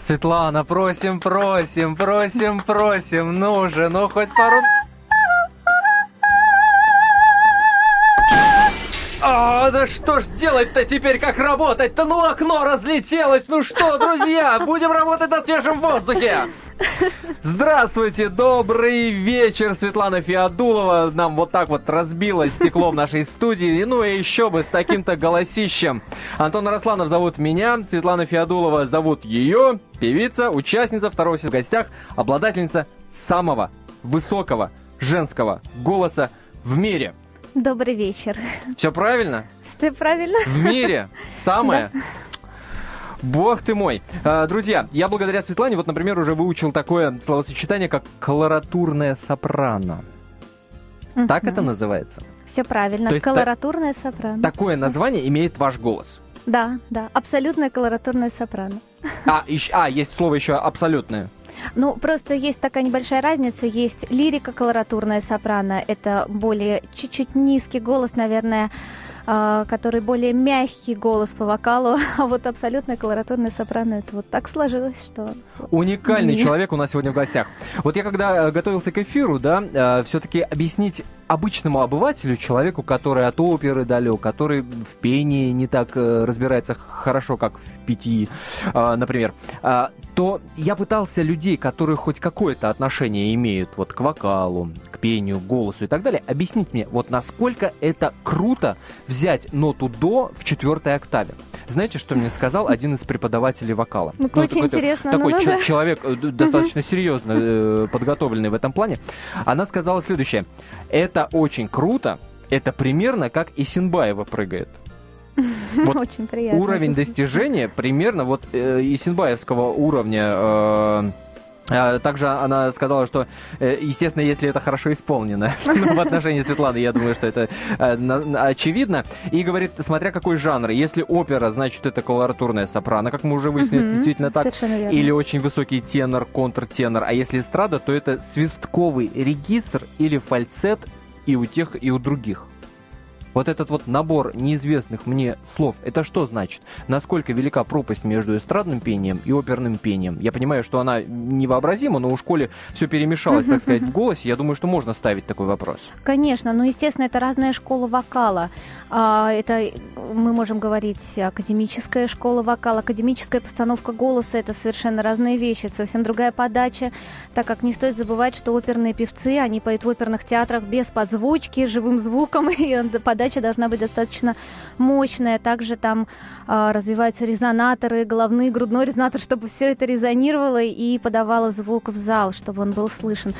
Светлана, просим, просим, просим, просим, ну же, ну хоть пару... А, да что ж делать-то теперь, как работать-то? Ну, окно разлетелось, ну что, друзья, будем работать на свежем воздухе. Здравствуйте, добрый вечер, Светлана Феодулова. Нам вот так вот разбило стекло в нашей студии. Ну и еще бы с таким-то голосищем. Антон Росланов зовут меня, Светлана Феодулова зовут ее. Певица, участница второго сезона в гостях, обладательница самого высокого женского голоса в мире. Добрый вечер. Все правильно? Все правильно. В мире самое Бог ты мой. А, друзья, я благодаря Светлане, вот, например, уже выучил такое словосочетание, как колоратурная сопрано. Uh-huh. Так это называется? Все правильно. То колоратурная та- сопрано. Такое название имеет ваш голос. Да, да. Абсолютная колоратурная сопрано. А, еще, а есть слово еще абсолютное. Ну, просто есть такая небольшая разница. Есть лирика колоратурная сопрано. Это более чуть-чуть низкий голос, наверное, а, который более мягкий голос по вокалу, а вот абсолютно колоратурный сопрано, это вот так сложилось, что... Уникальный Мне. человек у нас сегодня в гостях. Вот я когда э, готовился к эфиру, да, э, все-таки объяснить обычному обывателю, человеку, который от оперы далек, который в пении не так э, разбирается хорошо, как в пяти, например, то я пытался людей, которые хоть какое-то отношение имеют вот к вокалу, к пению, голосу и так далее, объяснить мне, вот насколько это круто взять ноту до в четвертой октаве. Знаете, что мне сказал один из преподавателей вокала? Ну, ну очень интересно. Такой ну, ч- человек э, достаточно серьезно э, подготовленный в этом плане. Она сказала следующее. Это очень круто. Это примерно как Исинбаева прыгает. Вот Очень приятно. Уровень достижения примерно вот э, Исинбаевского уровня э, также она сказала, что, э, естественно, если это хорошо исполнено в отношении Светланы, я думаю, что это э, очевидно. И говорит, смотря какой жанр. Если опера, значит, это колоратурная сопрано, как мы уже выяснили, действительно так. Или очень высокий тенор, контртенор. А если эстрада, то это свистковый регистр или фальцет и у тех, и у других. Вот этот вот набор неизвестных мне слов, это что значит? Насколько велика пропасть между эстрадным пением и оперным пением? Я понимаю, что она невообразима, но у школе все перемешалось, так сказать, в голосе. Я думаю, что можно ставить такой вопрос. Конечно, ну, естественно, это разная школа вокала. А, это мы можем говорить академическая школа вокала, академическая постановка голоса, это совершенно разные вещи, совсем другая подача, так как не стоит забывать, что оперные певцы, они поют в оперных театрах без подзвучки, живым звуком, и подача должна быть достаточно мощная. Также там а, развиваются резонаторы, головной, грудной резонатор, чтобы все это резонировало и подавало звук в зал, чтобы он был слышен.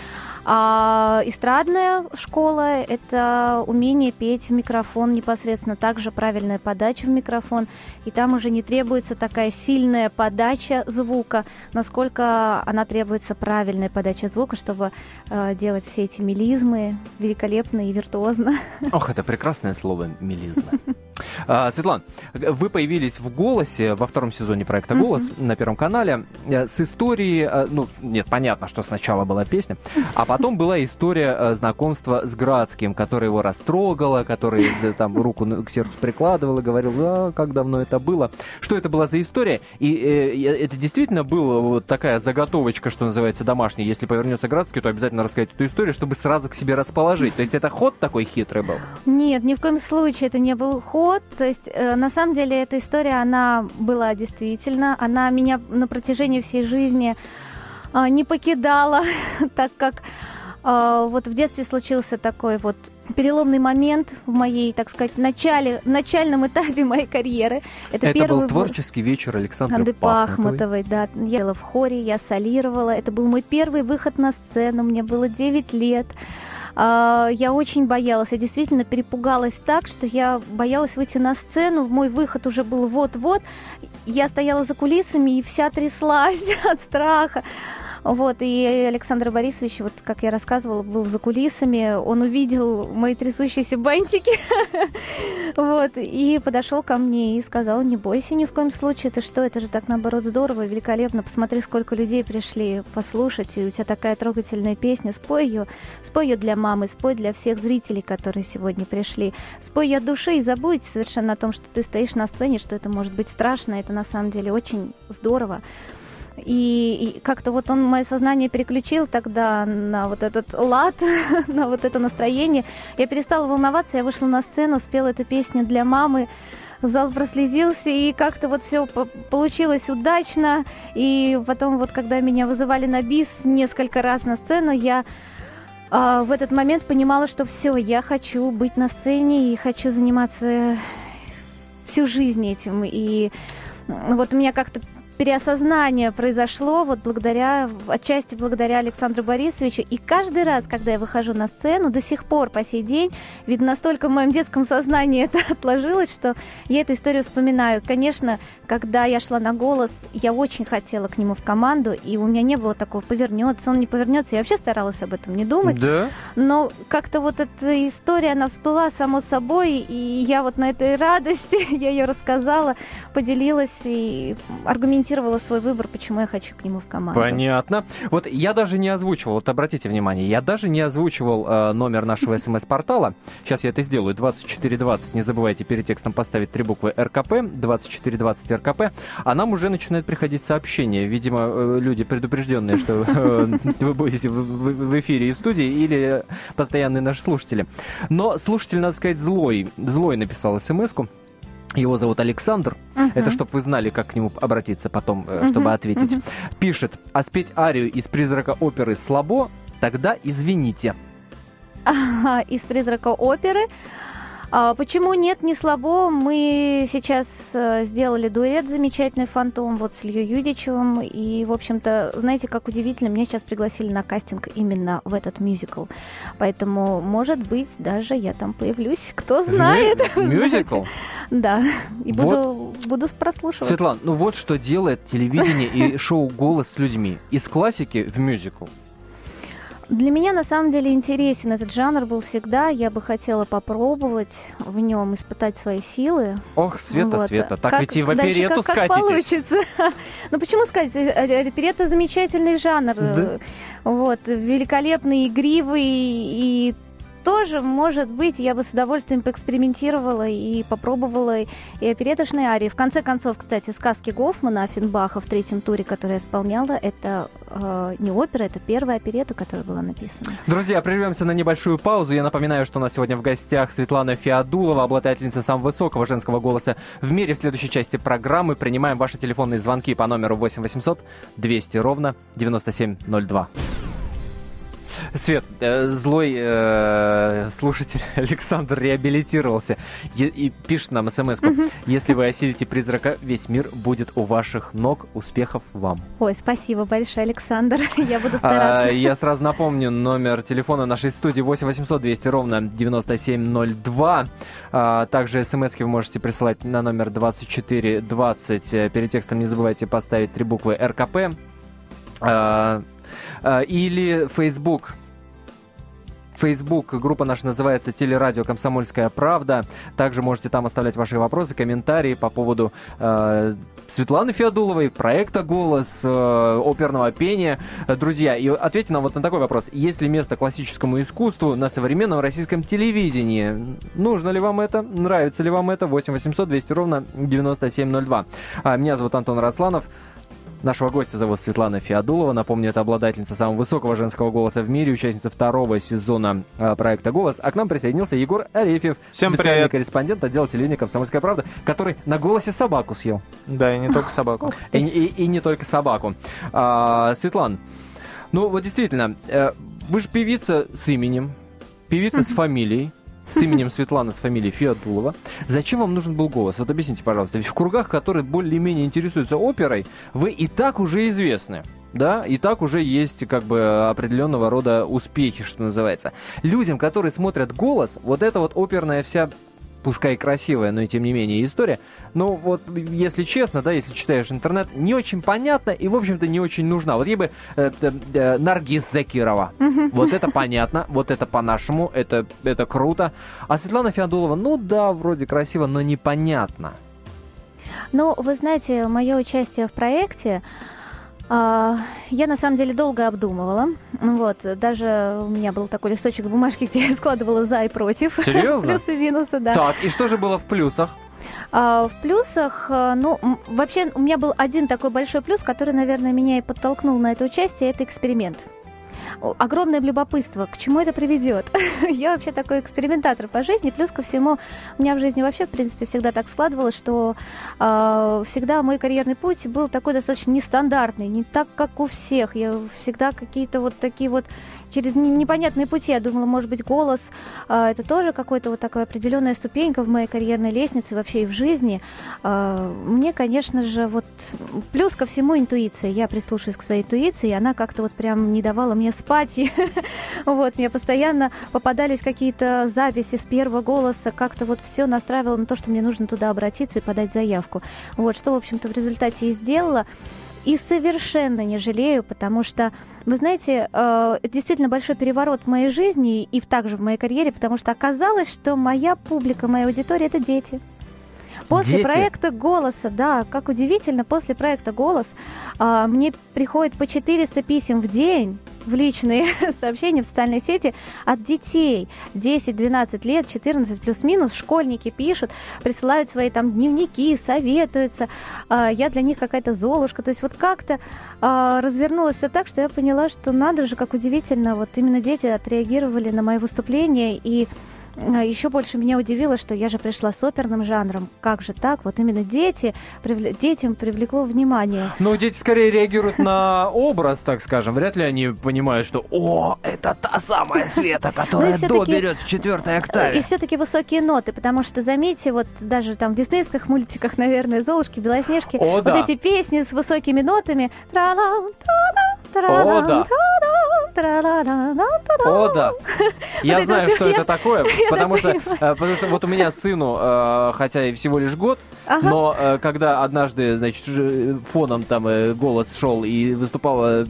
А эстрадная школа – это умение петь в микрофон непосредственно, также правильная подача в микрофон, и там уже не требуется такая сильная подача звука, насколько она требуется правильная подача звука, чтобы э, делать все эти мелизмы великолепно и виртуозно. Ох, это прекрасное слово «мелизмы». А, Светлана, вы появились в «Голосе» во втором сезоне проекта «Голос» на Первом канале э, с историей, э, ну, нет, понятно, что сначала была песня, а потом была история э, знакомства с Градским, которая его растрогала, который там руку к сердцу прикладывал и говорил, а, как давно это было. Что это была за история? И э, это действительно была вот такая заготовочка, что называется, домашняя. Если повернется Градский, то обязательно рассказать эту историю, чтобы сразу к себе расположить. То есть это ход такой хитрый был? Нет, ни в коем случае это не был ход. То есть э, на самом деле эта история, она была действительно, она меня на протяжении всей жизни не покидала, так как а, вот в детстве случился такой вот переломный момент в моей, так сказать, начале, начальном этапе моей карьеры. Это, это первый был творческий вечер Александры Пахмутовой. Пахмутовой. Да, я была в хоре, я солировала. Это был мой первый выход на сцену, мне было 9 лет. А, я очень боялась, я действительно перепугалась так, что я боялась выйти на сцену, мой выход уже был вот-вот, я стояла за кулисами и вся тряслась от страха. Вот, и Александр Борисович, вот как я рассказывала, был за кулисами, он увидел мои трясущиеся бантики, вот, и подошел ко мне и сказал, не бойся ни в коем случае, ты что, это же так наоборот здорово, великолепно, посмотри, сколько людей пришли послушать, и у тебя такая трогательная песня, спой ее, спой ее для мамы, спой для всех зрителей, которые сегодня пришли, спой ее от души и забудь совершенно о том, что ты стоишь на сцене, что это может быть страшно, это на самом деле очень здорово. И, и как-то вот он мое сознание переключил тогда на вот этот лад, на вот это настроение. Я перестала волноваться, я вышла на сцену, спела эту песню для мамы. Зал прослезился, и как-то вот все получилось удачно. И потом вот, когда меня вызывали на бис несколько раз на сцену, я а, в этот момент понимала, что все, я хочу быть на сцене и хочу заниматься всю жизнь этим. И вот у меня как-то переосознание произошло вот благодаря, отчасти благодаря Александру Борисовичу. И каждый раз, когда я выхожу на сцену, до сих пор, по сей день, видно, настолько в моем детском сознании это отложилось, что я эту историю вспоминаю. Конечно, когда я шла на голос, я очень хотела к нему в команду, и у меня не было такого, повернется, он не повернется. Я вообще старалась об этом не думать. Да? Но как-то вот эта история, она всплыла само собой, и я вот на этой радости, я ее рассказала, поделилась и аргументировала аргументировала свой выбор, почему я хочу к нему в команду. Понятно. Вот я даже не озвучивал, вот обратите внимание, я даже не озвучивал э, номер нашего смс-портала. Сейчас я это сделаю. 2420. Не забывайте перед текстом поставить три буквы РКП. 2420 РКП. А нам уже начинают приходить сообщения. Видимо, э, люди предупрежденные, что э, вы будете в эфире и в студии, или постоянные наши слушатели. Но слушатель, надо сказать, злой. Злой написал смс-ку. Его зовут Александр. Uh-huh. Это чтобы вы знали, как к нему обратиться потом, uh-huh. чтобы ответить. Uh-huh. Пишет, а спеть арию из «Призрака оперы» слабо? Тогда извините. Из «Призрака оперы» А почему нет, не слабо? Мы сейчас э, сделали дуэт замечательный «Фантом» вот с Ильей Юдичевым. И, в общем-то, знаете, как удивительно, меня сейчас пригласили на кастинг именно в этот мюзикл. Поэтому, может быть, даже я там появлюсь, кто знает. Мюзикл? Да, и буду, буду прослушивать. Светлана, ну вот что делает телевидение и шоу «Голос» с людьми. Из классики в мюзикл. Для меня на самом деле интересен этот жанр был всегда. Я бы хотела попробовать в нем испытать свои силы. Ох, Света, вот. Света, так как, ведь и в оперету как, скатитесь. Как получится. ну почему сказать? Оперета замечательный жанр. Да. Вот, великолепный, игривый и тоже, может быть, я бы с удовольствием поэкспериментировала и попробовала и опереточные арии. В конце концов, кстати, сказки Гофмана Финбаха в третьем туре, который я исполняла, это э, не опера, это первая оперета, которая была написана. Друзья, прервемся на небольшую паузу. Я напоминаю, что у нас сегодня в гостях Светлана Феодулова, обладательница самого высокого женского голоса в мире. В следующей части программы принимаем ваши телефонные звонки по номеру 8 800 200 ровно 9702. Свет, э, злой э, слушатель Александр реабилитировался и, и пишет нам смс угу. Если вы осилите призрака, весь мир будет у ваших ног. Успехов вам. Ой, спасибо большое, Александр. Я буду стараться. А, я сразу напомню номер телефона нашей студии 8 800 200 ровно 9702. А, также смс вы можете присылать на номер 2420. Э, перед текстом не забывайте поставить три буквы РКП. А, а, или Facebook. Facebook, группа наша называется «Телерадио Комсомольская правда». Также можете там оставлять ваши вопросы, комментарии по поводу э, Светланы Феодуловой, проекта «Голос», э, оперного пения. Друзья, и ответьте нам вот на такой вопрос. Есть ли место классическому искусству на современном российском телевидении? Нужно ли вам это? Нравится ли вам это? 8 800 200 ровно 9702. А, меня зовут Антон Росланов. Нашего гостя зовут Светлана Феодулова. Напомню, это обладательница самого высокого женского голоса в мире, участница второго сезона э, проекта «Голос». А к нам присоединился Егор Арефьев, Всем специальный привет. корреспондент отдела телевидения «Комсомольская правда», который на голосе собаку съел. Да, и не только собаку. И, и, и не только собаку. А, Светлан, ну вот действительно, э, вы же певица с именем, певица с фамилией, с именем Светлана, с фамилией Феодулова. Зачем вам нужен был голос? Вот объясните, пожалуйста. Ведь в кругах, которые более-менее интересуются оперой, вы и так уже известны. Да, и так уже есть как бы определенного рода успехи, что называется. Людям, которые смотрят голос, вот эта вот оперная вся пускай красивая, но и тем не менее история. Но вот, если честно, да, если читаешь интернет, не очень понятно и, в общем-то, не очень нужна. Вот ей бы э, э, Наргиз Закирова. Вот это понятно, вот это по-нашему, это, это круто. А Светлана Феодулова, ну да, вроде красиво, но непонятно. Ну, вы знаете, мое участие в проекте я на самом деле долго обдумывала. Вот, даже у меня был такой листочек бумажки, где я складывала за и против. Серьезно? Плюсы и минусы, да. Так, и что же было в плюсах? А, в плюсах, э, ну, вообще у меня был один такой большой плюс, который, наверное, меня и подтолкнул на это участие, это эксперимент огромное любопытство, к чему это приведет. Я вообще такой экспериментатор по жизни, плюс ко всему, у меня в жизни вообще, в принципе, всегда так складывалось, что э, всегда мой карьерный путь был такой достаточно нестандартный, не так, как у всех. Я всегда какие-то вот такие вот через непонятные пути. Я думала, может быть, голос э, это тоже какой-то вот такая определенная ступенька в моей карьерной лестнице, вообще и в жизни. Э, мне, конечно же, вот плюс ко всему интуиция. Я прислушиваюсь к своей интуиции, и она как-то вот прям не давала мне спать. И вот, мне постоянно попадались какие-то записи с первого голоса, как-то вот все настраивало на то, что мне нужно туда обратиться и подать заявку. Вот, что, в общем-то, в результате и сделала. И совершенно не жалею, потому что, вы знаете, э, действительно большой переворот в моей жизни и также в моей карьере, потому что оказалось, что моя публика, моя аудитория – это дети. После Дети. проекта «Голоса», да, как удивительно, после проекта «Голос» а, мне приходит по 400 писем в день в личные сообщения в социальной сети от детей. 10-12 лет, 14 плюс-минус, школьники пишут, присылают свои там дневники, советуются, а, я для них какая-то золушка, то есть вот как-то а, развернулось все так, что я поняла, что надо же, как удивительно, вот именно дети отреагировали на мои выступления и Еще больше меня удивило, что я же пришла с оперным жанром. Как же так? Вот именно дети, привле... детям привлекло внимание. Ну, дети скорее реагируют на образ, так скажем. Вряд ли они понимают, что «О, это та самая Света, ну которая до берет в четвертой октаве». И все-таки высокие ноты, потому что, заметьте, вот даже там в диснеевских мультиках, наверное, «Золушки», «Белоснежки», вот эти песни с высокими нотами, о, да. О, да. Я знаю, что это такое, потому что, э, потому что вот у меня сыну, э, хотя и всего лишь год, но э, когда однажды, значит, фоном там голос шел и выступала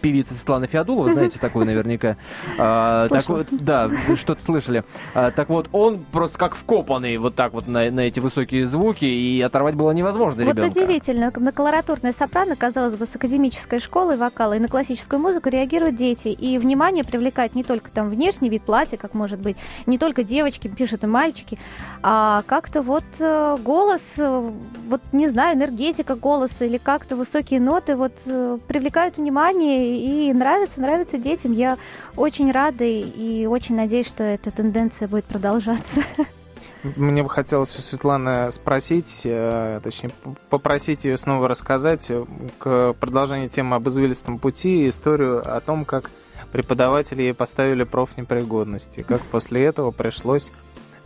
певица Светлана Феодулова, знаете, такую наверняка. Так, да, что-то слышали. Так вот, он просто как вкопанный вот так вот на, на эти высокие звуки, и оторвать было невозможно ребенка. Вот удивительно. На колоратурная сопрано, казалось бы, с академической школы вокала, и на классическую музыку реагируют дети. И внимание привлекает не только там внешний вид платья, как может быть, не только девочки пишут и мальчики, а как-то вот э, голос, э, вот не знаю, энергетика голоса или как-то высокие ноты вот э, привлекают внимание и нравится, нравится детям. Я очень рада и очень надеюсь, что эта тенденция будет продолжаться. Мне бы хотелось у Светланы спросить, точнее, попросить ее снова рассказать к продолжению темы об извилистом пути историю о том, как преподаватели ей поставили профнепригодности. Как после этого пришлось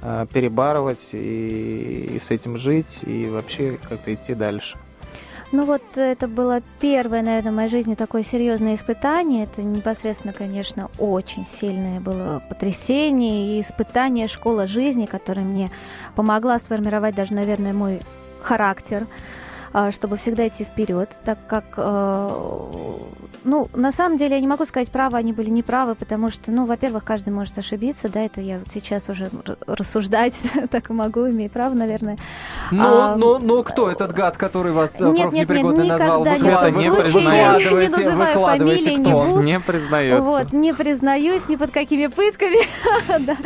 э, перебарывать и, и с этим жить, и вообще как-то идти дальше. Ну вот это было первое, наверное, в моей жизни такое серьезное испытание. Это непосредственно, конечно, очень сильное было потрясение и испытание школа жизни, которая мне помогла сформировать даже, наверное, мой характер, а, чтобы всегда идти вперед, так как э, ну, на самом деле я не могу сказать, правы они были неправы, потому что, ну, во-первых, каждый может ошибиться, да, это я вот сейчас уже рассуждать так и могу, имею право, наверное. Но, а, но, но кто этот гад, который вас э, нет, профнепригодный нет, назвал? Света, не признаете. Не называю фамилии, не вуз. Не признается. Вот, не признаюсь ни под какими пытками.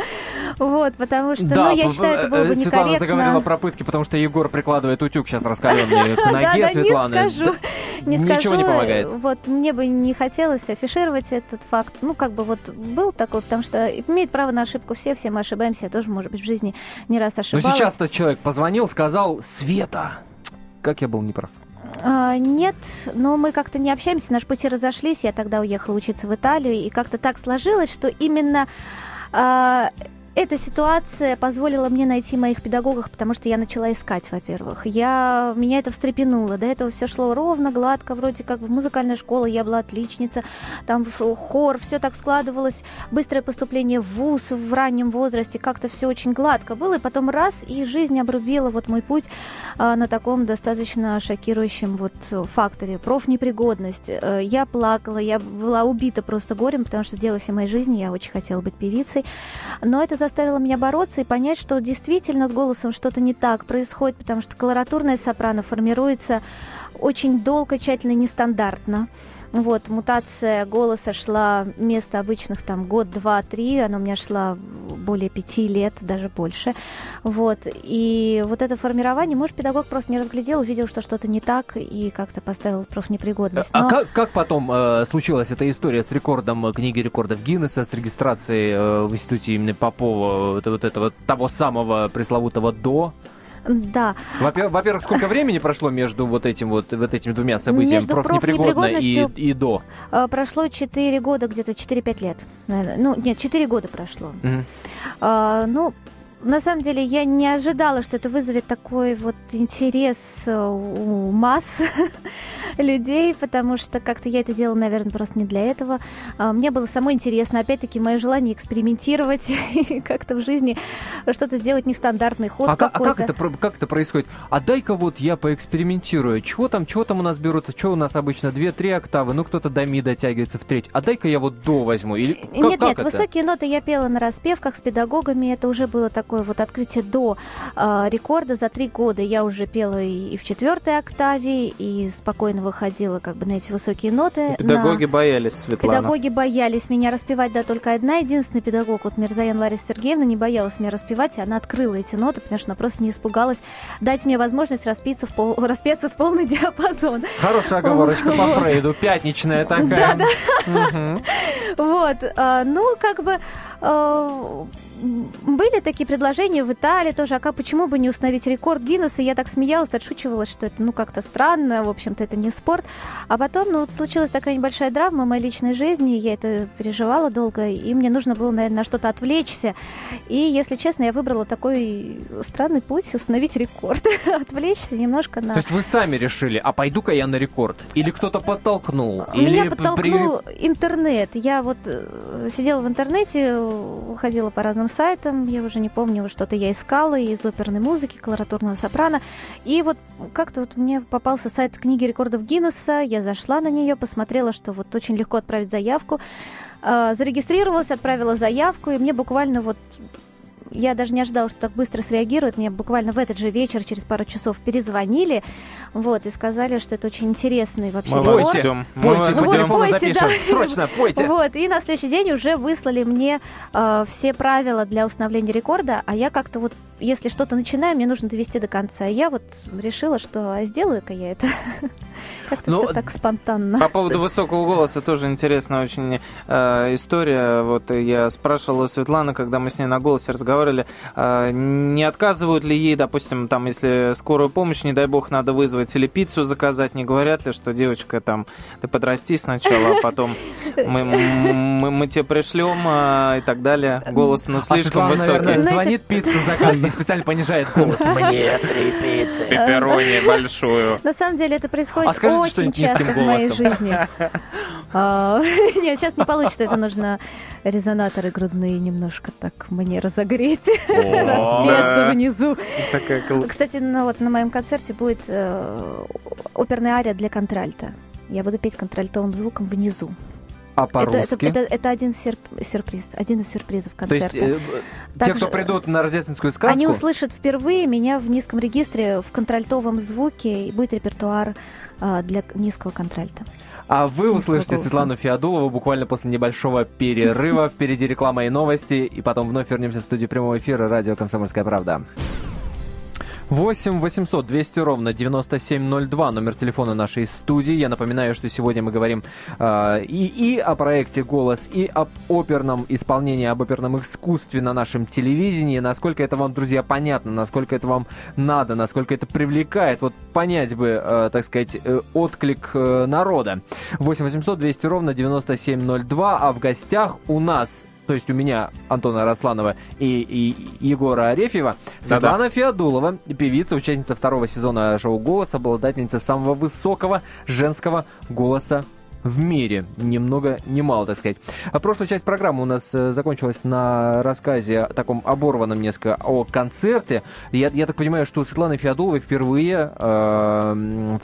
Вот, потому что, ну, я считаю, это было бы некорректно. Светлана заговорила про пытки, потому что Егор прикладывает утюг сейчас раскаленный к ноге Светланы. не скажу. Не Ничего не помогает. Вот, мне бы не хотелось афишировать этот факт. Ну, как бы вот был такой, потому что имеет право на ошибку все, все мы ошибаемся. Я тоже, может быть, в жизни не раз ошибалась. Но сейчас-то человек позвонил, сказал, Света, как я был неправ. А, нет, но мы как-то не общаемся, наши пути разошлись. Я тогда уехала учиться в Италию, и как-то так сложилось, что именно а, эта ситуация позволила мне найти моих педагогов, потому что я начала искать, во-первых. Я, меня это встрепенуло. До этого все шло ровно, гладко, вроде как в музыкальной школе я была отличница, там хор, все так складывалось, быстрое поступление в ВУЗ в раннем возрасте, как-то все очень гладко было, и потом раз, и жизнь обрубила вот мой путь а, на таком достаточно шокирующем вот факторе. Профнепригодность. Э, я плакала, я была убита просто горем, потому что дело всей моей жизни, я очень хотела быть певицей, но это за заставило меня бороться и понять, что действительно с голосом что-то не так происходит, потому что колоратурная сопрано формируется очень долго, тщательно, нестандартно. Вот, мутация голоса шла вместо обычных там год, два, три, она у меня шла более пяти лет, даже больше. Вот, и вот это формирование, может, педагог просто не разглядел, увидел, что что-то не так, и как-то поставил профнепригодность. А Но... как, как потом э, случилась эта история с рекордом э, книги рекордов Гиннесса, с регистрацией э, в институте имени Попова вот, вот этого того самого пресловутого «до»? Да. Во-первых, сколько времени прошло между вот этим вот, вот этими двумя событиями, Между профнепригодно и, и до? Э, Прошло 4 года, где-то 4-5 лет. наверное. Ну, нет, 4 года прошло. Мгм. А, ну, на самом деле, я не ожидала, что это вызовет такой вот интерес э, у масс людей, потому что как-то я это делала, наверное, просто не для этого. А, Мне было самой интересно, опять-таки, мое желание экспериментировать и как-то в жизни что-то сделать нестандартный ход А, а как это, как это происходит? А дай-ка вот я поэкспериментирую. Чего там, чего там у нас берут? Что у нас обычно? Две-три октавы, ну кто-то до ми дотягивается в треть. А дай-ка я вот до возьму. Или как, нет, как нет, это? высокие ноты я пела на распевках с педагогами. Это уже было такое вот открытие до а, рекорда за три года. Я уже пела и, и в четвертой октаве, и спокойно выходила как бы на эти высокие ноты. Педагоги На- боялись, Светлана. Педагоги боялись меня распевать, да, только одна единственный педагог, вот Мирзаян Лариса Сергеевна, не боялась меня распевать, и она открыла эти ноты, потому что она просто не испугалась дать мне возможность распиться в, пол, распеться в полный диапазон. Хорошая оговорочка по Фрейду. Пятничная такая. Да, Мгм. Вот, а, ну, как бы а, были такие предложения в Италии тоже, а как, почему бы не установить рекорд Гиннесса? Я так смеялась, отшучивалась, что это, ну, как-то странно, в общем-то, это не спорт. А потом, ну, вот случилась такая небольшая драма в моей личной жизни, я это переживала долго, и мне нужно было, наверное, на что-то отвлечься. И, если честно, я выбрала такой странный путь, установить рекорд, отвлечься немножко на... То есть вы сами решили, а пойду-ка я на рекорд? Или кто-то подтолкнул? Меня Или подтолкнул интернет. Я вот э, сидела в интернете, ходила по разным сайтам, я уже не помню, что-то я искала из оперной музыки, колоратурного сопрано. И вот как-то вот мне попался сайт книги рекордов Гиннесса, я зашла на нее, посмотрела, что вот очень легко отправить заявку. Э, Зарегистрировалась, отправила заявку, и мне буквально вот я даже не ожидала, что так быстро среагируют. Мне буквально в этот же вечер, через пару часов, перезвонили, вот, и сказали, что это очень интересный вообще Мы вас ждем. Мы вас Ну вот ждем. пойте, да. Срочно, пойте. Вот, и на следующий день уже выслали мне э, все правила для установления рекорда, а я как-то вот, если что-то начинаю, мне нужно довести до конца. Я вот решила, что сделаю-ка я это. Как-то Ну, все так спонтанно. По поводу высокого голоса тоже интересная очень э, история. Вот я спрашивал у Светланы, когда мы с ней на голосе разговаривали, э, не отказывают ли ей, допустим, там, если скорую помощь, не дай бог, надо вызвать или пиццу заказать, не говорят ли, что девочка там, ты подрасти сначала, а потом мы, мы, мы тебе пришлем э, и так далее. Голос, ну, А слишком Светлана, высокий. наверное, звонит пиццу заказывает и специально понижает голос. Мне три пиццы. Пепперони большую. На самом деле это происходит А скажите очень что-нибудь часто низким в моей голосом. жизни. А, Нет, сейчас не получится, это нужно резонаторы грудные немножко так мне разогреть, распеться внизу. Кстати, на, вот, на моем концерте будет э, оперная ария для контральта. Я буду петь контральтовым звуком внизу. А Это, это, по-русски? это- это один сюрп- сюрприз, один из сюрпризов То есть концерта. э, те, Также- кто придут на рождественскую сказку, Они услышат впервые меня в низком регистре в контральтовом звуке, и будет репертуар для низкого контральта. а вы услышите голоса. Светлану Феодулову буквально после небольшого перерыва. Впереди реклама и новости, и потом вновь вернемся в студию прямого эфира радио «Комсомольская правда». 8 800 200 ровно 9702, номер телефона нашей студии. Я напоминаю, что сегодня мы говорим э, и, и о проекте «Голос», и об оперном исполнении, об оперном искусстве на нашем телевидении. Насколько это вам, друзья, понятно, насколько это вам надо, насколько это привлекает. Вот понять бы, э, так сказать, э, отклик э, народа. 8 800 200 ровно 9702, а в гостях у нас то есть у меня Антона Росланова и, и Егора Арефьева, Светлана Феодулова, певица, участница второго сезона шоу «Голос», обладательница самого высокого женского голоса в мире. Ни много, ни мало, так сказать. А прошлая часть программы у нас э, закончилась на рассказе таком оборванном несколько о концерте. Я, я так понимаю, что у Светланы Феодуловой впервые э,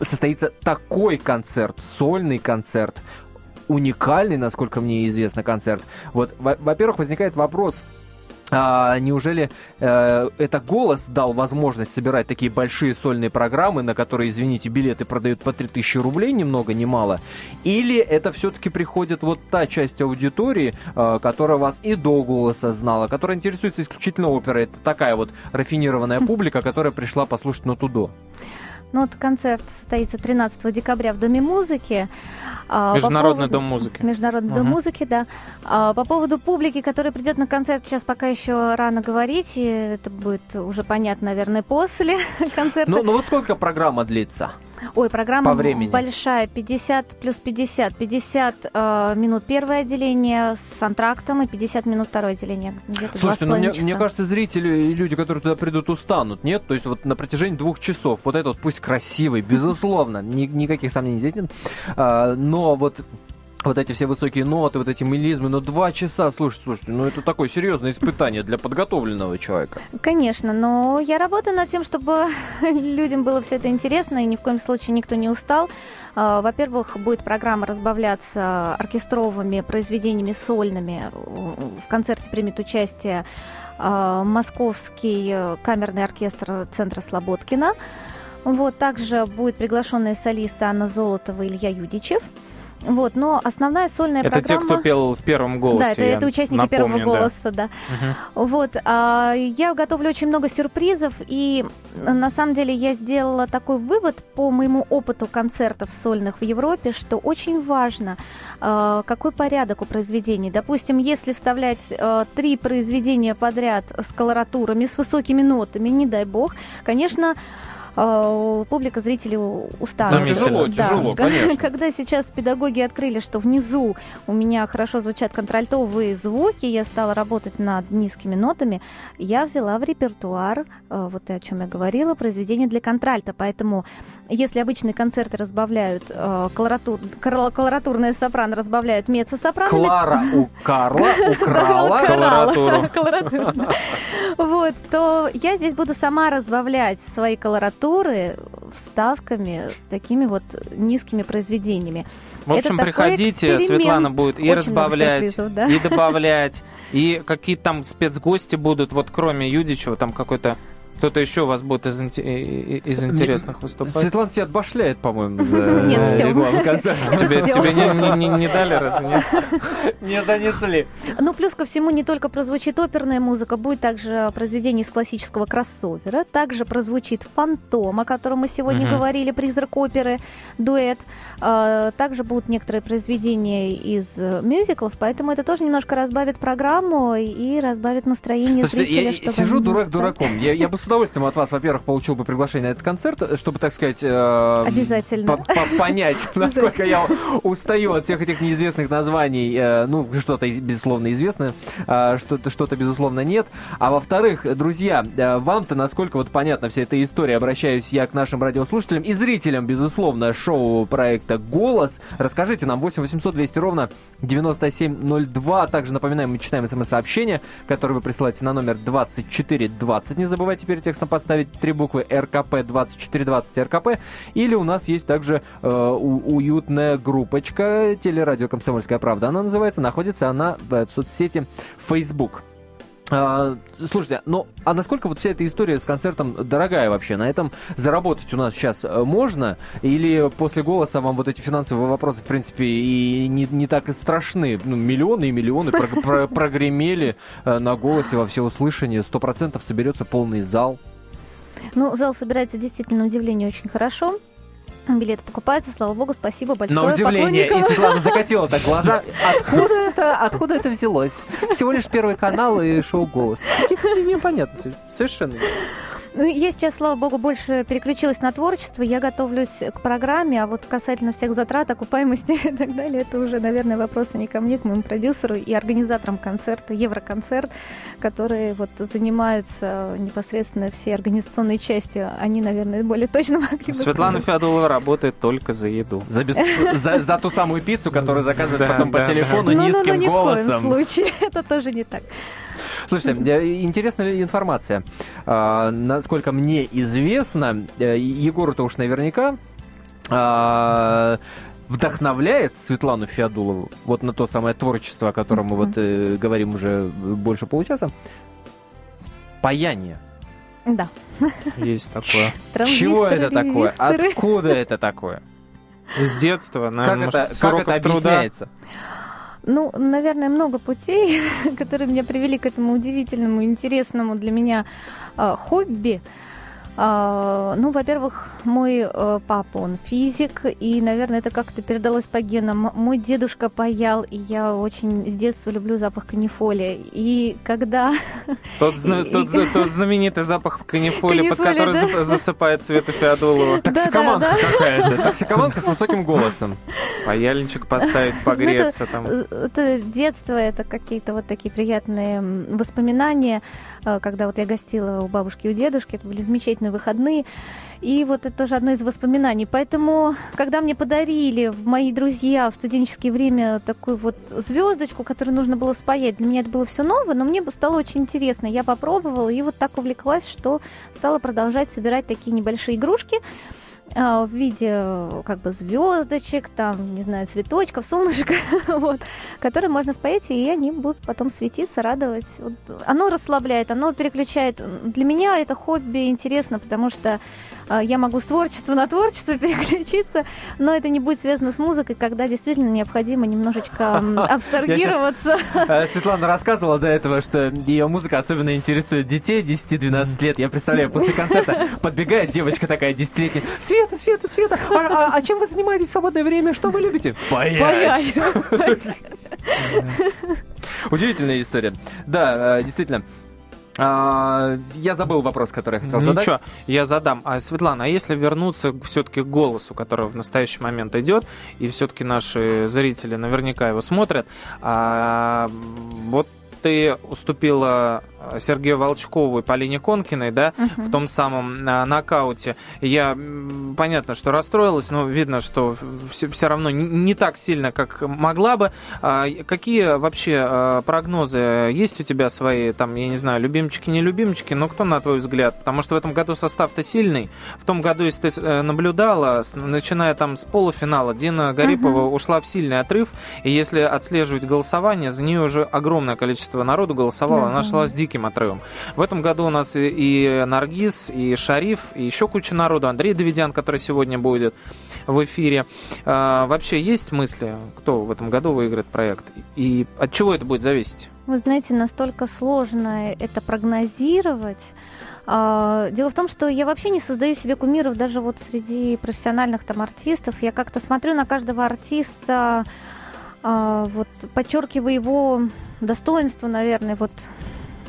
состоится такой концерт, сольный концерт, уникальный, насколько мне известно, концерт. Вот, во- во-первых, возникает вопрос, а неужели э, это голос дал возможность собирать такие большие сольные программы, на которые, извините, билеты продают по 3000 рублей, ни много ни мало? Или это все-таки приходит вот та часть аудитории, э, которая вас и до голоса знала, которая интересуется исключительно оперой? Это такая вот рафинированная публика, которая пришла послушать на тудо. Ну, вот концерт состоится 13 декабря в Доме музыки. А, Международный поводу... дом музыки. Международный uh-huh. дом музыки, да. А, по поводу публики, которая придет на концерт, сейчас пока еще рано говорить, и это будет уже понятно, наверное, после концерта. Ну, ну вот сколько программа длится? Ой, программа По большая, 50 плюс 50. 50 э, минут первое отделение с антрактом и 50 минут второе отделение. Слушайте, ну мне, мне кажется, зрители и люди, которые туда придут, устанут, нет? То есть вот на протяжении двух часов, вот этот пусть красивый, безусловно, ни, никаких сомнений здесь нет, а, но вот вот эти все высокие ноты, вот эти мелизмы, но два часа, слушайте, слушайте, ну это такое серьезное испытание для подготовленного человека. Конечно, но я работаю над тем, чтобы людям было все это интересно, и ни в коем случае никто не устал. А, во-первых, будет программа разбавляться оркестровыми произведениями сольными. В концерте примет участие а, Московский камерный оркестр Центра Слободкина. Вот, также будет приглашенные солисты Анна Золотова и Илья Юдичев – вот, но основная сольная это программа... Это те, кто пел в первом голосе. Да, это, это участники напомню, первого голоса, да. да. Угу. Вот, а, я готовлю очень много сюрпризов, и на самом деле я сделала такой вывод по моему опыту концертов сольных в Европе, что очень важно, а, какой порядок у произведений. Допустим, если вставлять а, три произведения подряд с колоратурами, с высокими нотами, не дай бог, конечно, публика, зрители устанут. Да, тяжело, да. тяжело, конечно. Когда сейчас педагоги открыли, что внизу у меня хорошо звучат контральтовые звуки, я стала работать над низкими нотами, я взяла в репертуар, э, вот о чем я говорила, произведение для контральта. Поэтому, если обычные концерты разбавляют э, колоратур, колоратурное сопрано разбавляют меццо-сопрано. Клара у Карла украла колоратуру. Вот, то я здесь буду сама разбавлять свои колоратуры литературы вставками, такими вот низкими произведениями. В общем, Это приходите, Светлана будет и разбавлять, да? и добавлять, и какие там спецгости будут, вот кроме Юдичева, там какой-то кто-то еще у вас будет из, из интересных выступать? Светлана тебя отбашляет, по-моему, Нет, все. Тебе, не, дали, раз не, не занесли. Ну, плюс ко всему, не только прозвучит оперная музыка, будет также произведение из классического кроссовера, также прозвучит «Фантом», о котором мы сегодня говорили, «Призрак оперы», дуэт. А, также будут некоторые произведения из мюзиклов, поэтому это тоже немножко разбавит программу и разбавит настроение зрителя. Я сижу дурак дураком. Я, я бы с удовольствием от вас, во-первых, получил бы приглашение на этот концерт, чтобы, так сказать, э, Обязательно. понять, насколько я устаю от всех этих неизвестных названий. Э, ну, что-то, безусловно, известно, э, что-то, что-то, безусловно, нет. А во-вторых, друзья, э, вам-то насколько вот понятна вся эта история, обращаюсь я к нашим радиослушателям и зрителям, безусловно, шоу проекта «Голос». Расскажите нам 8 800 200 ровно 9702. Также напоминаем, мы читаем смс-сообщение, которое вы присылаете на номер 2420. Не забывайте перед текстом поставить три буквы РКП 2420 РКП. Или у нас есть также э, уютная группочка телерадио «Комсомольская правда». Она называется, находится она в, в соцсети Facebook. А, слушайте, ну а насколько вот вся эта история с концертом дорогая вообще? На этом заработать у нас сейчас э, можно? Или после голоса вам вот эти финансовые вопросы, в принципе, и не, не так и страшны? Ну, миллионы и миллионы прогремели э, на голосе во всеуслышание. Сто процентов соберется полный зал. Ну, зал собирается действительно, на удивление, очень хорошо. Билеты покупаются, слава богу, спасибо большое. На удивление, и Светлана закатила так глаза. Откуда это, откуда это взялось? Всего лишь первый канал и шоу «Голос». Непонятно, совершенно. Ну, я сейчас, слава богу, больше переключилась на творчество. Я готовлюсь к программе, а вот касательно всех затрат, окупаемости и так далее, это уже, наверное, вопросы не ко мне, к моему продюсеру и организаторам концерта, Евроконцерт, которые вот занимаются непосредственно всей организационной частью. Они, наверное, более точно могли бы Светлана Феодулова работает только за еду. За, без... за, за ту самую пиццу, которую заказывают потом по телефону ну, низким ну, ну, голосом. Ни в коем случае. Это тоже не так. Слушайте, интересная информация. А, насколько мне известно, э, Егору-то уж наверняка а, вдохновляет Светлану Феодулову вот на то самое творчество, о котором мы вот э, говорим уже больше получаса. Паяние. Да. Есть такое. Чего это такое? Откуда это такое? С детства, Как наверное, это, может, с как это уроков труда. объясняется? Ну, наверное, много путей, которые меня привели к этому удивительному, интересному для меня а, хобби. А, ну, во-первых, мой э, папа, он физик, и, наверное, это как-то передалось по генам. Мой дедушка паял, и я очень с детства люблю запах канифоли. И когда... Тот, зна- И- тот тот знаменитый запах канифоли, под который да. засыпает Свету Феодулову. Токсикоманка Да-да-да. какая-то. Токсикоманка с высоким голосом. Паяльничек поставить, погреться там. Э, Это детство, это какие-то вот такие приятные воспоминания, э, когда вот я гостила у бабушки и у дедушки, это были замечательные выходные. И вот это тоже одно из воспоминаний. Поэтому, когда мне подарили мои друзья в студенческое время такую вот звездочку, которую нужно было спаять, для меня это было все новое, но мне стало очень интересно. Я попробовала и вот так увлеклась, что стала продолжать собирать такие небольшие игрушки в виде э, как бы звездочек, там, не знаю, цветочков, солнышек, вот, которые можно спаять, и они будут потом светиться, радовать. Вот, оно расслабляет, оно переключает. Для меня это хобби интересно, потому что а, я могу с творчества на творчество переключиться, но это не будет связано с музыкой, когда действительно необходимо немножечко абстрагироваться. Э, Светлана рассказывала до этого, что ее музыка особенно интересует детей 10-12 лет. Я представляю, после концерта подбегает девочка такая 10-летняя. Света, Света, Света, а, а- а чем вы занимаетесь в свободное время? Что вы любите? Паять. Паять. Удивительная история. Да, э, действительно. А, Я забыл вопрос, который я хотел задать. Ничего, я задам. А, Светлана, а если вернуться все-таки к голосу, который в настоящий момент идет, и все-таки наши зрители наверняка его смотрят, а, вот ты уступила а, Сергею Волчкову и Полине Конкиной, да, в Мгм. том самом а, нокауте. Я, понятно, что расстроилась, но видно, что все, равно не, так сильно, как могла бы. А, какие вообще а, прогнозы есть у тебя свои, там, я не знаю, любимчики, не любимчики, но кто, на твой взгляд? Потому что в этом году состав-то сильный. В том году, если ты э, наблюдала, начиная там с полуфинала, Дина Гарипова ушла в сильный отрыв, и если отслеживать голосование, за нее уже огромное количество народу голосовало, Да, она да. шла с диким отрывом. В этом году у нас и, и Наргиз, и Шариф, и еще куча народу, Андрей Давидян, который сегодня будет в эфире. А, вообще есть мысли, кто в этом году выиграет проект? И от чего это будет зависеть? Вы знаете, настолько сложно это прогнозировать. А, Дело в том, что я вообще не создаю себе кумиров даже вот среди профессиональных там артистов. Я как-то смотрю на каждого артиста, а, вот подчеркиваю его достоинство, наверное, вот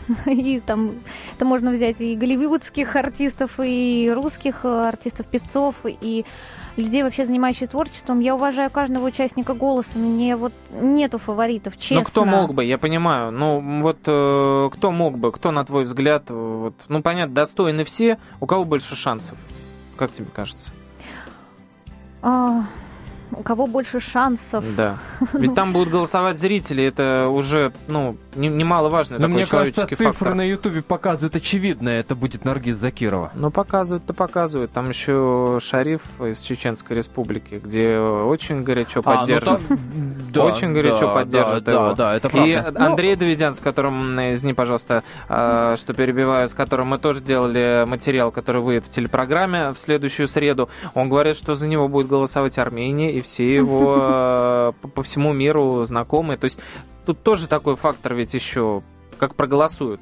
и там это можно взять и голливудских артистов, и русских э, артистов, певцов, и людей вообще занимающихся творчеством. Я уважаю каждого участника голоса. Мне вот нету фаворитов, честно. Ну, кто мог бы, я понимаю. Ну, вот э, кто мог бы, кто, на твой взгляд, э, вот, ну, понятно, достойны все, у кого больше шансов? Как тебе кажется? А, у кого больше шансов? Да. Ведь там будут голосовать зрители, это уже, ну, не- немаловажный Но такой мне кажется, цифры фактор. на Ютубе показывают очевидно, это будет Наргиз Закирова. Ну, показывают-то показывают. Там еще Шариф из Чеченской Республики, где очень горячо А, ну поддерживают. там- да, Очень горячо да, поддерживают да, его. Да, да, это И правда. Андрей Давидян, с которым, извини, пожалуйста, а, что перебиваю, с которым мы тоже делали материал, который выйдет в телепрограмме в следующую среду, он говорит, что за него будет голосовать Армения, и все его по- по всему миру знакомые. То есть тут тоже такой фактор ведь еще, как проголосуют.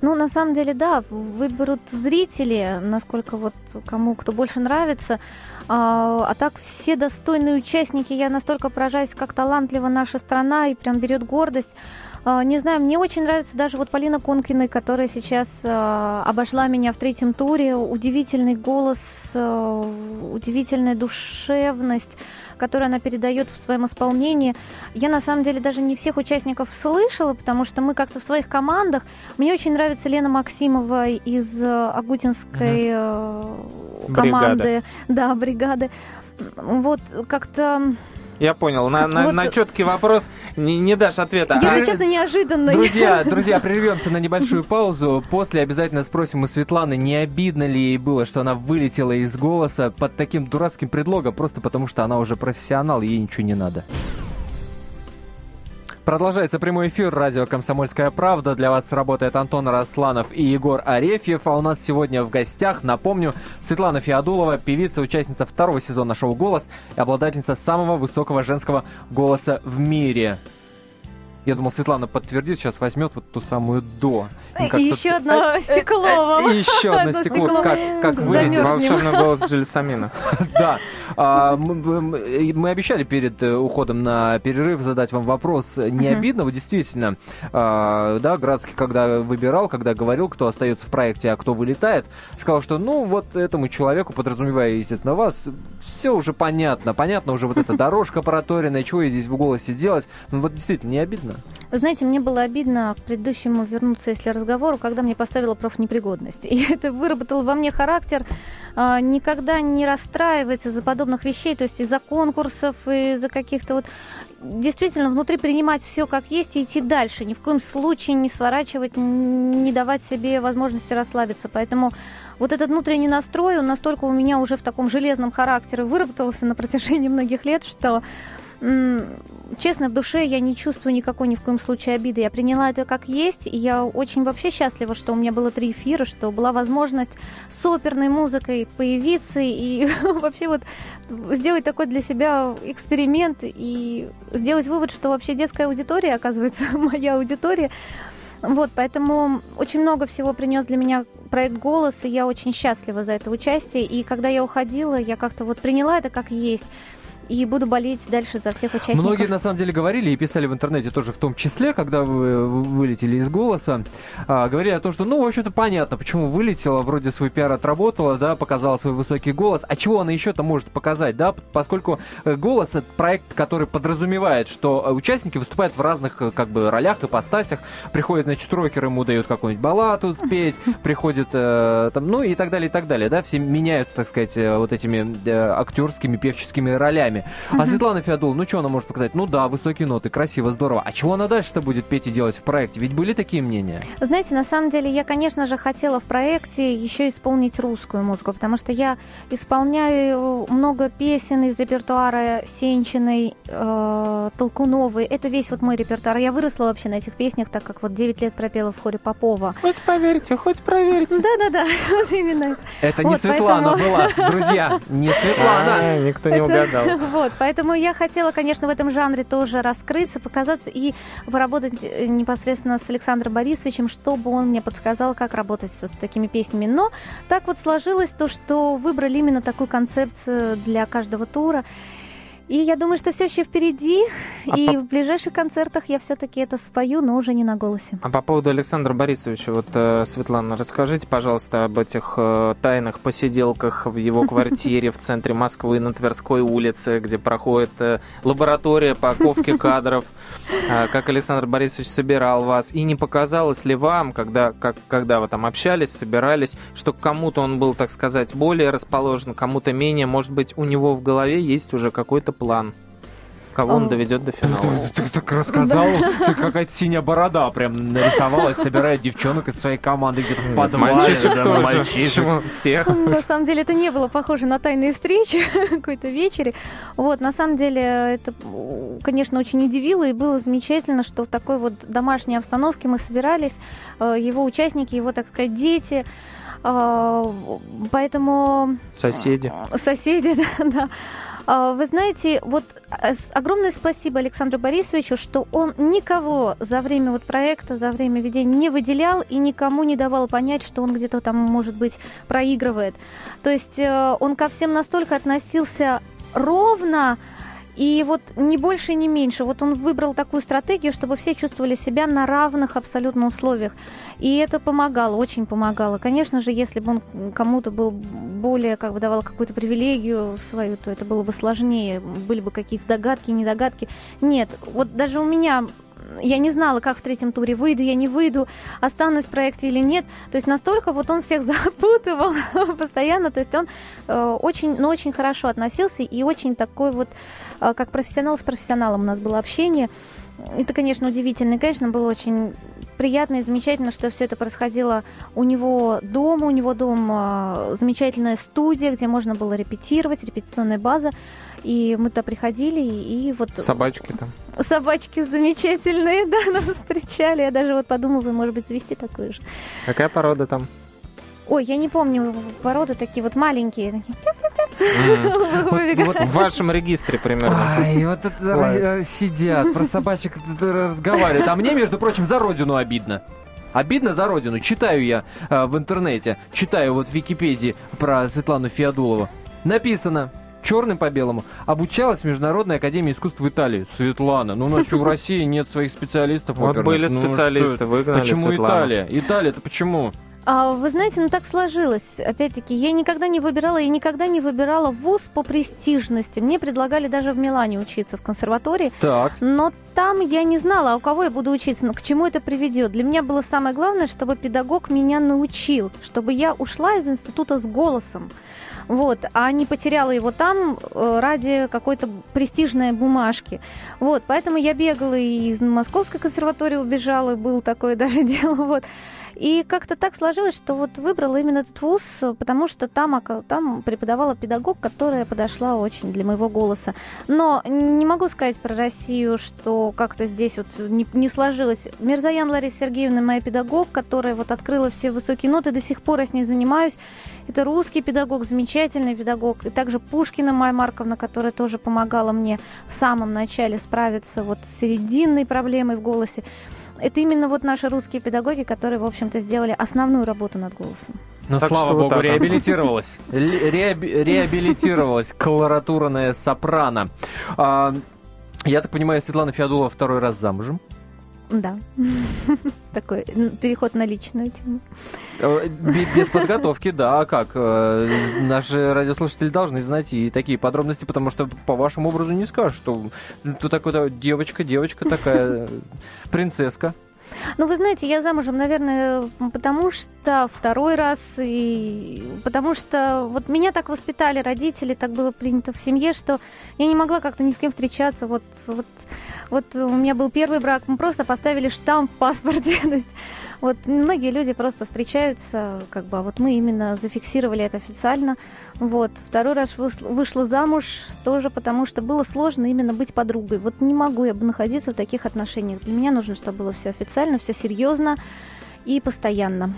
Ну, на самом деле, да, выберут зрители, насколько вот кому кто больше нравится. А, а так все достойные участники, я настолько поражаюсь, как талантлива наша страна и прям берет гордость. А, Не знаю, мне очень нравится даже вот Полина Конкина, которая сейчас а, обошла меня в третьем туре. Удивительный голос, а, удивительная душевность, которую она передает в своем исполнении. Я на самом деле даже не всех участников слышала, потому что мы как-то в своих командах. Мне очень нравится Лена Максимова из Агутинской э, команды. Да, бригады. Вот как-то, Я понял, на, на, Вот- на четкий вопрос не, не дашь ответа. если А- честно, неожиданно. Друзья, друзья, прервемся на небольшую паузу. После обязательно спросим у Светланы, не обидно ли ей было, что она вылетела из голоса под таким дурацким предлогом, просто потому что она уже профессионал, ей ничего не надо. Продолжается прямой эфир радио «Комсомольская правда». Для вас работает Антон Росланов и Егор Арефьев. А у нас сегодня в гостях, напомню, Светлана Феодулова, певица, участница второго сезона шоу «Голос» и обладательница самого высокого женского голоса в мире. Я думал, Светлана подтвердит, сейчас возьмет вот ту самую до. И еще одно стекло вам. И еще одно стекло, как, как вылетит. Волшебный голос Джельсамина. Да. А, мы, обещали перед э, уходом на перерыв задать вам вопрос. Не обидно? Вот действительно, а, да, Градский, когда выбирал, когда говорил, кто остается в проекте, а кто вылетает, сказал, что, ну, вот этому человеку, подразумевая, естественно, вас, все уже понятно. Понятно уже вот эта дорожка проторенная, чего я здесь в голосе делать. Ну, вот действительно, не обидно? Вы знаете, мне было обидно к предыдущему вернуться, если разговору, когда мне поставила профнепригодность. И это выработало во мне характер э, никогда не расстраиваться из-за подобных вещей, то есть из-за конкурсов, из-за каких-то вот... Действительно, внутри принимать все как есть и идти дальше. Ни в коем случае не сворачивать, не давать себе возможности расслабиться. Поэтому вот этот внутренний настрой, он настолько у меня уже в таком железном характере выработался на протяжении многих лет, что честно, в душе я не чувствую никакой ни в коем случае обиды. Я приняла это как есть, и я очень вообще счастлива, что у меня было три эфира, что была возможность с оперной музыкой появиться и вообще вот сделать такой для себя эксперимент и сделать вывод, что вообще детская аудитория, оказывается, моя аудитория, вот, поэтому очень много всего принес для меня проект «Голос», и я очень счастлива за это участие. И когда я уходила, я как-то вот приняла это как есть и буду болеть дальше за всех участников. Многие на самом деле говорили и писали в интернете тоже в том числе, когда вы вылетели из голоса, а, говорили о том, что, ну, в общем-то, понятно, почему вылетела, вроде свой пиар отработала, да, показала свой высокий голос, а чего она еще-то может показать, да, поскольку э, голос это проект, который подразумевает, что участники выступают в разных, э, как бы, ролях, и постасях, приходят, значит, рокеры ему дают какую-нибудь балладу спеть, приходит, э, там, ну, и так далее, и так далее, да, все меняются, так сказать, вот этими актерскими, певческими ролями вещами. Uh-huh. А Светлана Феодул, ну что она может показать? Ну да, высокие ноты, красиво, здорово. А чего она дальше-то будет петь и делать в проекте? Ведь были такие мнения? Знаете, на самом деле я, конечно же, хотела в проекте еще исполнить русскую музыку, потому что я исполняю много песен из репертуара Сенчиной, э, Толкуновой. Это весь вот мой репертуар. Я выросла вообще на этих песнях, так как вот 9 лет пропела в хоре Попова. Хоть поверьте, хоть проверьте. Да-да-да, вот именно. Это не Светлана была, друзья, не Светлана. А, никто не угадал. Вот, поэтому я хотела, конечно, в этом жанре тоже раскрыться, показаться и поработать э, непосредственно с Александром Борисовичем, чтобы он мне подсказал, как работать вот с такими песнями. Но так вот сложилось то, что выбрали именно такую концепцию для каждого тура. И я думаю, что все еще впереди, а и по... в ближайших концертах я все-таки это спою, но уже не на голосе. А по поводу Александра Борисовича, вот, э, Светлана, расскажите, пожалуйста, об этих э, тайных посиделках в его квартире в центре Москвы на Тверской улице, где проходит э, лаборатория по кадров, э, как Александр Борисович собирал вас, и не показалось ли вам, когда, как, когда вы там общались, собирались, что кому-то он был, так сказать, более расположен, кому-то менее, может быть, у него в голове есть уже какой-то план. Кого он доведет до финала? Ты, ты, так рассказал, ты какая-то синяя борода прям нарисовалась, собирает девчонок из своей команды где-то в подвале. Мальчишек тоже. Мальчишек. Всех. На самом деле это не было похоже на тайные встречи какой-то вечере. Вот, на самом деле это, конечно, очень удивило и было замечательно, что в такой вот домашней обстановке мы собирались, э, его участники, его, так сказать, дети, э, Поэтому... Соседи. Соседи, да, да. А, вы знаете, вот э, огромное спасибо Александру Борисовичу, что он никого за время вот проекта, за время ведения не выделял и никому не давал понять, что он где-то там, может быть, проигрывает. То есть э, он ко всем настолько относился ровно, и вот не больше, не меньше. Вот он выбрал такую стратегию, чтобы все чувствовали себя на равных абсолютно условиях. И это помогало, очень помогало. Конечно же, если бы он кому-то был более, как бы давал какую-то привилегию свою, то это было бы сложнее. Были бы какие-то догадки, недогадки. Нет, вот даже у меня я не знала, как в третьем туре выйду, я не выйду, останусь в проекте или нет. То есть настолько вот он всех запутывал постоянно. То есть он э, очень, ну, очень хорошо относился и очень такой вот, э, как профессионал с профессионалом у нас было общение. Это, конечно, удивительно. И, конечно, было очень приятно и замечательно, что все это происходило у него дома. У него дом э, замечательная студия, где можно было репетировать, репетиционная база. И мы туда приходили, и вот... Собачки там. Собачки замечательные, да, нас встречали. Я даже вот подумываю, может быть, завести такую же. Какая порода там? Ой, я не помню, породы такие вот маленькие. В вашем регистре примерно. Ай, вот это э, сидят, про собачек разговаривают. А мне, между прочим, за родину обидно. Обидно за родину. Читаю я э, в интернете, читаю вот в Википедии про Светлану Феодулову. Написано, черным по белому, обучалась в Международной академии искусств в Италии. Светлана, ну у нас что, в России нет своих специалистов Вот были Ну, специалисты, что это? выгнали Почему Светлану. Италия? Италия-то почему? А, вы знаете, ну так сложилось. Опять-таки, я никогда не выбирала, я никогда не выбирала вуз по престижности. Мне предлагали даже в Милане учиться в консерватории. Так. Но там я не знала, а у кого я буду учиться, но к чему это приведет. Для меня было самое главное, чтобы педагог меня научил, чтобы я ушла из института с голосом. Вот, а не потеряла его там э, ради какой-то престижной бумажки. Вот, поэтому я бегала и из Московской консерватории убежала, и было такое даже дело, вот. И как-то так сложилось, что вот выбрала именно этот вуз, потому что там, там преподавала педагог, которая подошла очень для моего голоса. Но не могу сказать про Россию, что как-то здесь вот не, не сложилось. Мирзаян Лариса Сергеевна моя педагог, которая вот открыла все высокие ноты, до сих пор я с ней занимаюсь. Это русский педагог, замечательный педагог. И также Пушкина Майя Марковна, которая тоже помогала мне в самом начале справиться вот с серединной проблемой в голосе. Это именно вот наши русские педагоги, которые, в общем-то, сделали основную работу над голосом. Ну, Так слава богу, так. реабилитировалась. Реабилитировалась колоратурная сопрано. А, Я так понимаю, Светлана Феодулова второй раз замужем. Да. Такой переход на личную тему. Э, бе- Без подготовки, да, а как? Э, Наши радиослушатели должны знать и такие подробности, потому что по вашему образу не скажешь, что ты такой девочка, девочка такая, принцесска. Ну, вы знаете, я замужем, наверное, потому что второй раз, и потому что вот меня так воспитали родители, так было принято в семье, что я не могла как-то ни с кем встречаться. Вот, вот, вот у меня был первый брак, мы просто поставили штамп в паспорте. Вот многие люди просто встречаются, как бы, а вот мы именно зафиксировали это официально. Вот. Второй раз вышла замуж тоже потому, что было сложно именно быть подругой. Вот не могу я бы находиться в таких отношениях. Для меня нужно, чтобы было все официально, все серьезно и постоянно.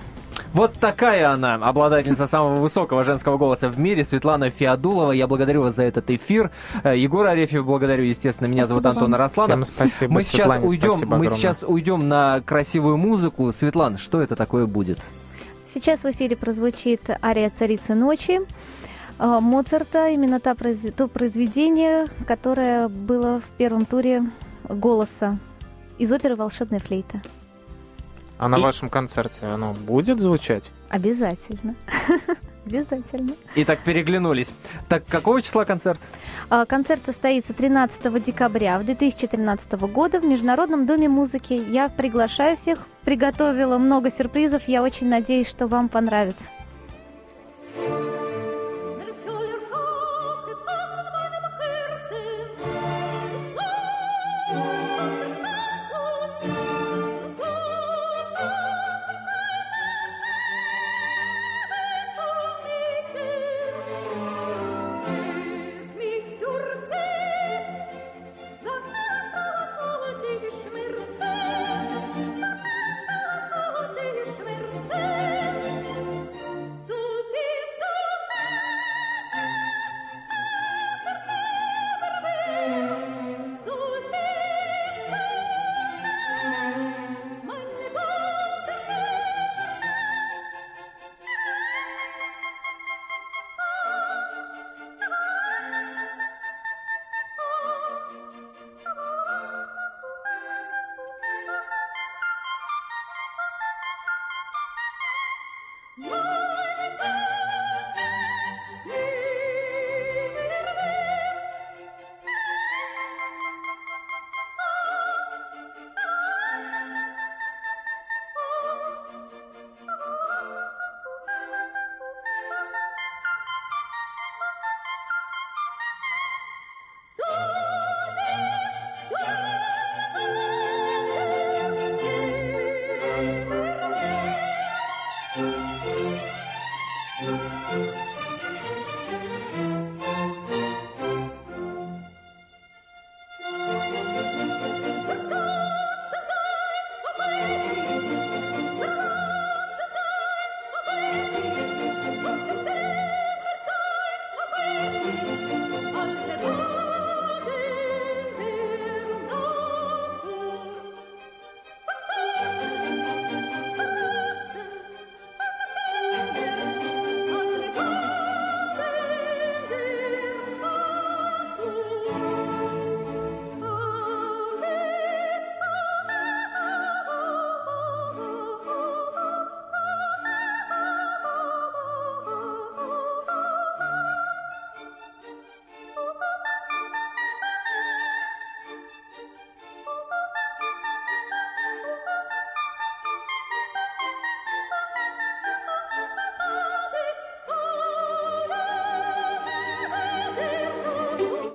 Вот такая она, обладательница самого высокого женского голоса в мире, Светлана Феодулова. Я благодарю вас за этот эфир. Э, Егор Арефьев, благодарю, естественно. Меня зовут Спасибо Антон вам. Арасланов. Всем спасибо, Мы сейчас Светлане, уйдем, спасибо мы огромное. сейчас уйдем на красивую музыку. Светлана, что это такое будет? Сейчас в эфире прозвучит ария «Царицы ночи» э, Моцарта, именно та то произведение, которое было в первом туре голоса из оперы «Волшебная флейта». А на И- вашем концерте оно будет звучать? Обязательно. Обязательно. Итак, переглянулись. Так, какого числа концерт? А, Концерт состоится 13 декабря в 2013 года в Международном доме музыки. Я приглашаю всех, приготовила много сюрпризов. Я очень надеюсь, что вам понравится.